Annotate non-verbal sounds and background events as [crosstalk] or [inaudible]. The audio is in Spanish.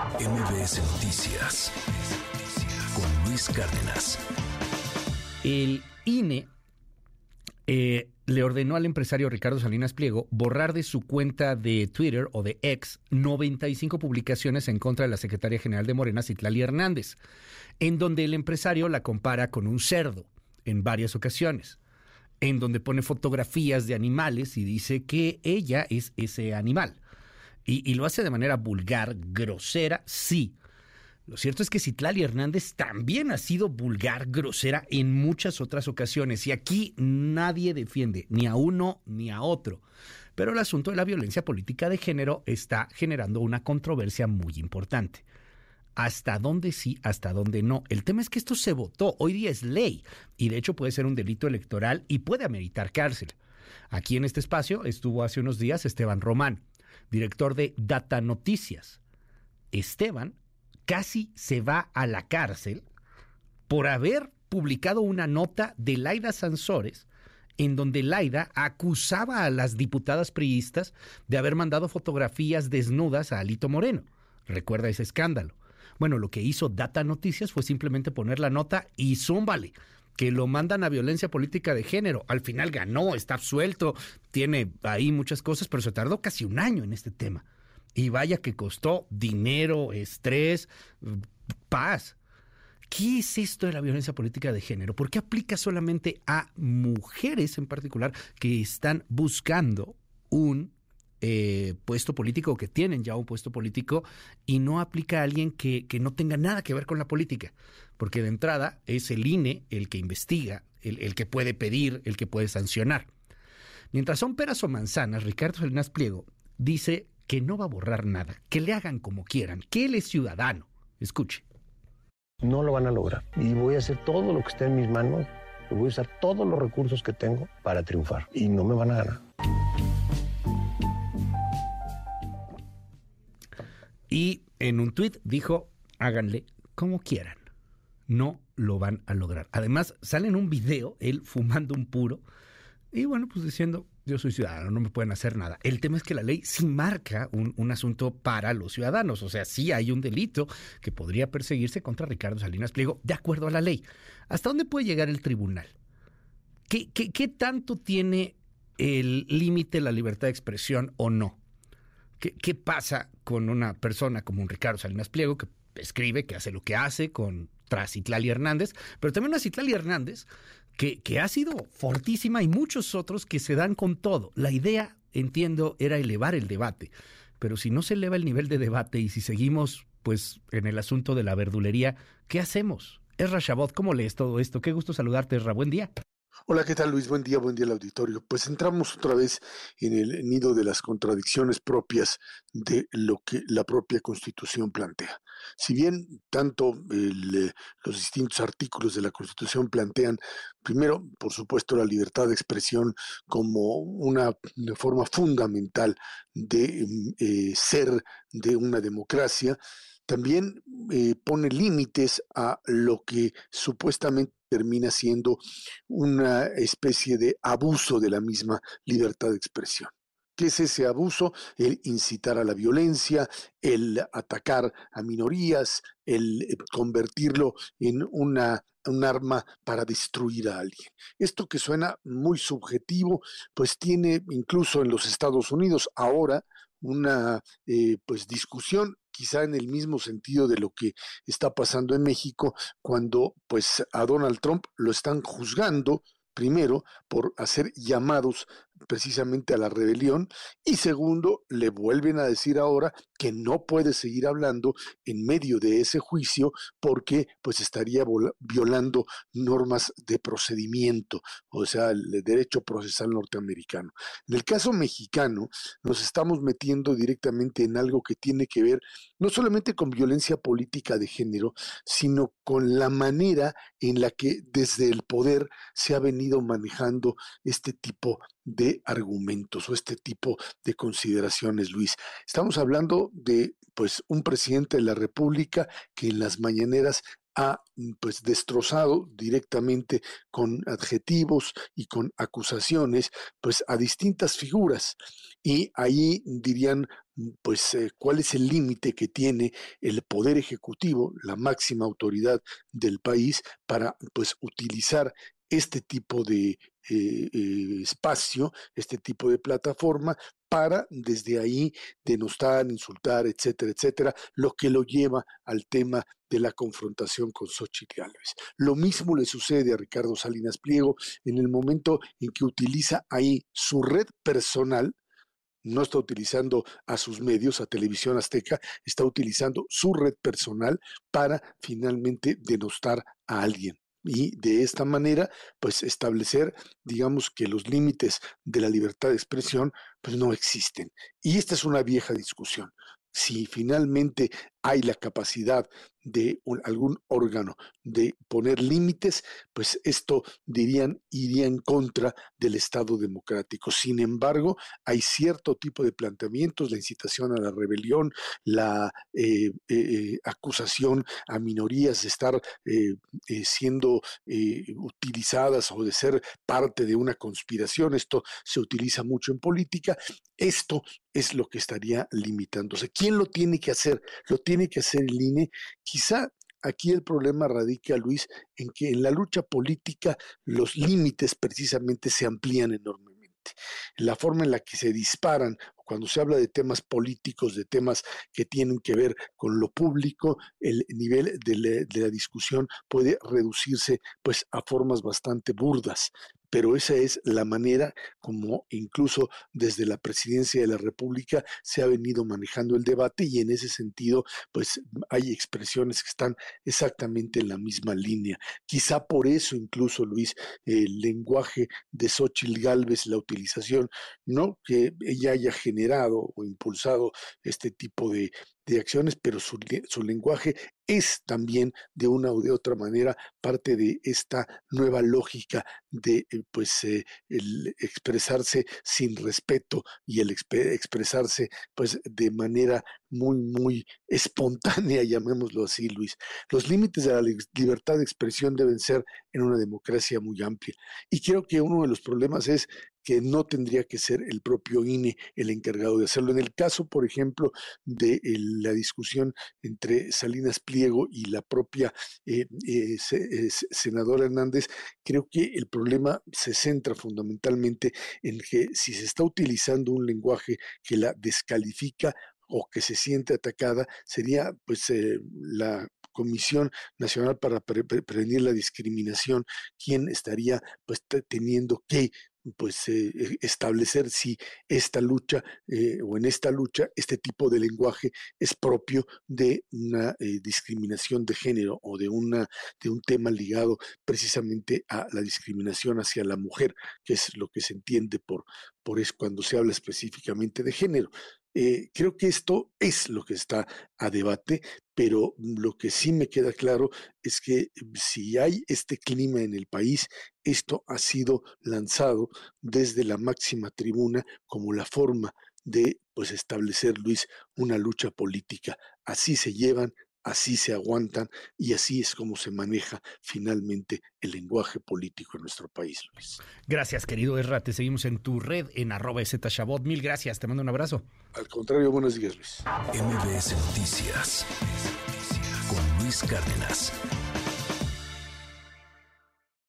MBS Noticias con Luis Cárdenas. El INE eh, le ordenó al empresario Ricardo Salinas Pliego borrar de su cuenta de Twitter o de X 95 publicaciones en contra de la secretaria general de Morena, Citlali Hernández, en donde el empresario la compara con un cerdo en varias ocasiones, en donde pone fotografías de animales y dice que ella es ese animal. Y, lo hace de manera vulgar, grosera, sí. Lo cierto es que Citlali Hernández también ha sido vulgar, grosera en muchas otras ocasiones. Y aquí nadie defiende ni a uno ni a otro. Pero el asunto de la violencia política de género está generando una controversia muy importante. Hasta dónde sí, hasta dónde no. El tema es que esto se votó, hoy día es ley y de hecho puede ser un delito electoral y puede ameritar cárcel. Aquí en este espacio estuvo hace unos días Esteban Román director de Data Noticias. Esteban casi se va a la cárcel por haber publicado una nota de Laida Sansores en donde Laida acusaba a las diputadas priistas de haber mandado fotografías desnudas a Alito Moreno. Recuerda ese escándalo. Bueno, lo que hizo Data Noticias fue simplemente poner la nota y zúmbale que lo mandan a violencia política de género. Al final ganó, está absuelto, tiene ahí muchas cosas, pero se tardó casi un año en este tema. Y vaya que costó dinero, estrés, paz. ¿Qué es esto de la violencia política de género? ¿Por qué aplica solamente a mujeres en particular que están buscando un eh, puesto político, que tienen ya un puesto político, y no aplica a alguien que, que, no tenga nada que ver con la política. Porque de entrada es el INE el que investiga, el, el que puede pedir, el que puede sancionar. Mientras son peras o manzanas, Ricardo Salinas Pliego dice que no va a borrar nada, que le hagan como quieran, que él es ciudadano. Escuche. No lo van a lograr. Y voy a hacer todo lo que esté en mis manos, voy a usar todos los recursos que tengo para triunfar. Y no me van a ganar. Y en un tuit dijo, háganle como quieran. No lo van a lograr. Además, sale en un video él fumando un puro y bueno, pues diciendo, yo soy ciudadano, no me pueden hacer nada. El tema es que la ley sí marca un, un, asunto para los ciudadanos, o sea, sí hay un delito que podría perseguirse contra Ricardo Salinas Pliego de acuerdo a la ley. ¿Hasta dónde puede llegar el tribunal? ¿Qué, qué, qué tanto tiene el límite la libertad de expresión o no? ¿Qué, pasa con una persona como un Ricardo Salinas Pliego que escribe, que hace lo que hace con Citlali Hernández, pero también una Citlali Hernández que, ha sido fortísima y muchos otros que se dan con todo. La idea, entiendo, era elevar el debate, pero si no se eleva el nivel de debate y si seguimos pues en el asunto de la verdulería, ¿qué hacemos? Esra Chabot, ¿cómo lees todo esto? Qué gusto saludarte, Esra. Buen día. Hola, ¿qué tal Luis? Buen día, buen día al auditorio. Pues entramos otra vez en el nido de las contradicciones propias de lo que la propia Constitución plantea. Si bien tanto eh, los distintos artículos de la Constitución plantean, primero, por supuesto, la libertad de expresión como una, forma fundamental de mm, eh, ser de una democracia, también eh, pone límites a lo que supuestamente termina siendo una especie de abuso de la misma libertad de expresión. ¿Qué es ese abuso? El incitar a la violencia, el atacar a minorías, el eh, convertirlo en una, un arma para destruir a alguien. Esto que suena muy subjetivo, pues tiene incluso en los Estados Unidos ahora una eh, pues discusión quizá en el mismo sentido de lo que está pasando en México cuando pues a Donald Trump lo están juzgando primero por hacer llamados precisamente a la rebelión y segundo, le vuelven a decir ahora que no puede seguir hablando en medio de ese juicio porque pues estaría violando normas de procedimiento, o sea, el derecho procesal norteamericano. En el caso mexicano, nos estamos metiendo directamente en algo que tiene que ver no solamente con violencia política de género, sino con la manera en la que desde el poder se ha venido manejando este tipo de argumentos o este tipo de consideraciones, Luis. Estamos hablando de pues un presidente de la República que en las mañaneras ha pues destrozado directamente con adjetivos y con acusaciones pues a distintas figuras y ahí dirían pues eh, cuál es el límite que tiene el poder ejecutivo, la máxima autoridad del país para pues utilizar este tipo de eh, eh, espacio, este tipo de plataforma para desde ahí denostar, insultar, etcétera, etcétera, lo que lo lleva al tema de la confrontación con Xochitl Gálvez. Lo mismo le sucede a Ricardo Salinas Pliego en el momento en que utiliza ahí su red personal, no está utilizando a sus medios, a Televisión Azteca, está utilizando su red personal para finalmente denostar a alguien y de esta manera pues establecer digamos que los límites de la libertad de expresión pues no existen. Y esta es una vieja discusión. Si finalmente hay la capacidad de algún órgano de poner límites, pues esto dirían iría en contra del Estado democrático. Sin embargo, hay cierto tipo de planteamientos, la incitación a la rebelión, la eh, eh, eh, acusación a minorías de estar siendo utilizadas o de ser parte de una conspiración. Esto se utiliza mucho en política. Esto es lo que estaría limitándose. ¿Quién lo tiene que hacer? Que hacer el INE. Quizá aquí el problema radica, Luis, en que en la lucha política los límites precisamente se amplían enormemente. La forma en la que se disparan, cuando se habla de temas políticos, de temas que tienen que ver con lo público, el nivel de la, de la discusión puede reducirse pues a formas bastante burdas pero esa es la manera como incluso desde la presidencia de la República se ha venido manejando el debate y en ese sentido pues hay expresiones que están exactamente en la misma línea. Quizá por eso incluso Luis, el lenguaje de Xochitl Galvez, la utilización, no que ella haya generado o impulsado este tipo de, de acciones, pero su, su, lenguaje es también de una o de otra manera parte de esta nueva lógica de eh, pues eh, el expresarse sin respeto y el expresarse pues de manera muy muy espontánea [laughs] llamémoslo así Luis. Los límites de la libertad de expresión deben ser en una democracia muy amplia. Y creo que uno de los problemas es que no tendría que ser el propio INE el encargado de hacerlo. En el caso, por ejemplo, de la discusión entre Salinas Pliego y la propia eh, eh, eh, senadora Hernández, creo que el problema se centra fundamentalmente en que si se está utilizando un lenguaje que la descalifica o que se siente atacada, sería pues la Comisión Nacional para Prevenir la Discriminación quien estaría pues teniendo que pues eh, e, establecer si esta lucha eh, o en esta lucha este tipo de lenguaje es propio de una eh, discriminación de género o de una de un tema ligado precisamente a la discriminación hacia la mujer que es lo que se entiende por por eso cuando se habla específicamente de género eh, creo que esto es lo que está a debate, pero lo que sí me queda claro es que mm, si hay este clima en el país, esto ha sido lanzado desde la máxima tribuna como la forma de pues establecer, Luis, una lucha política. Así se llevan así se aguantan y así es como se maneja finalmente el lenguaje político en nuestro país, Luis. Gracias, querido Erra. Te seguimos en tu red en arroba Shabot. Mil gracias. Te mando un abrazo. Al contrario, buenos días, Luis. MBS Noticias con Luis Cárdenas.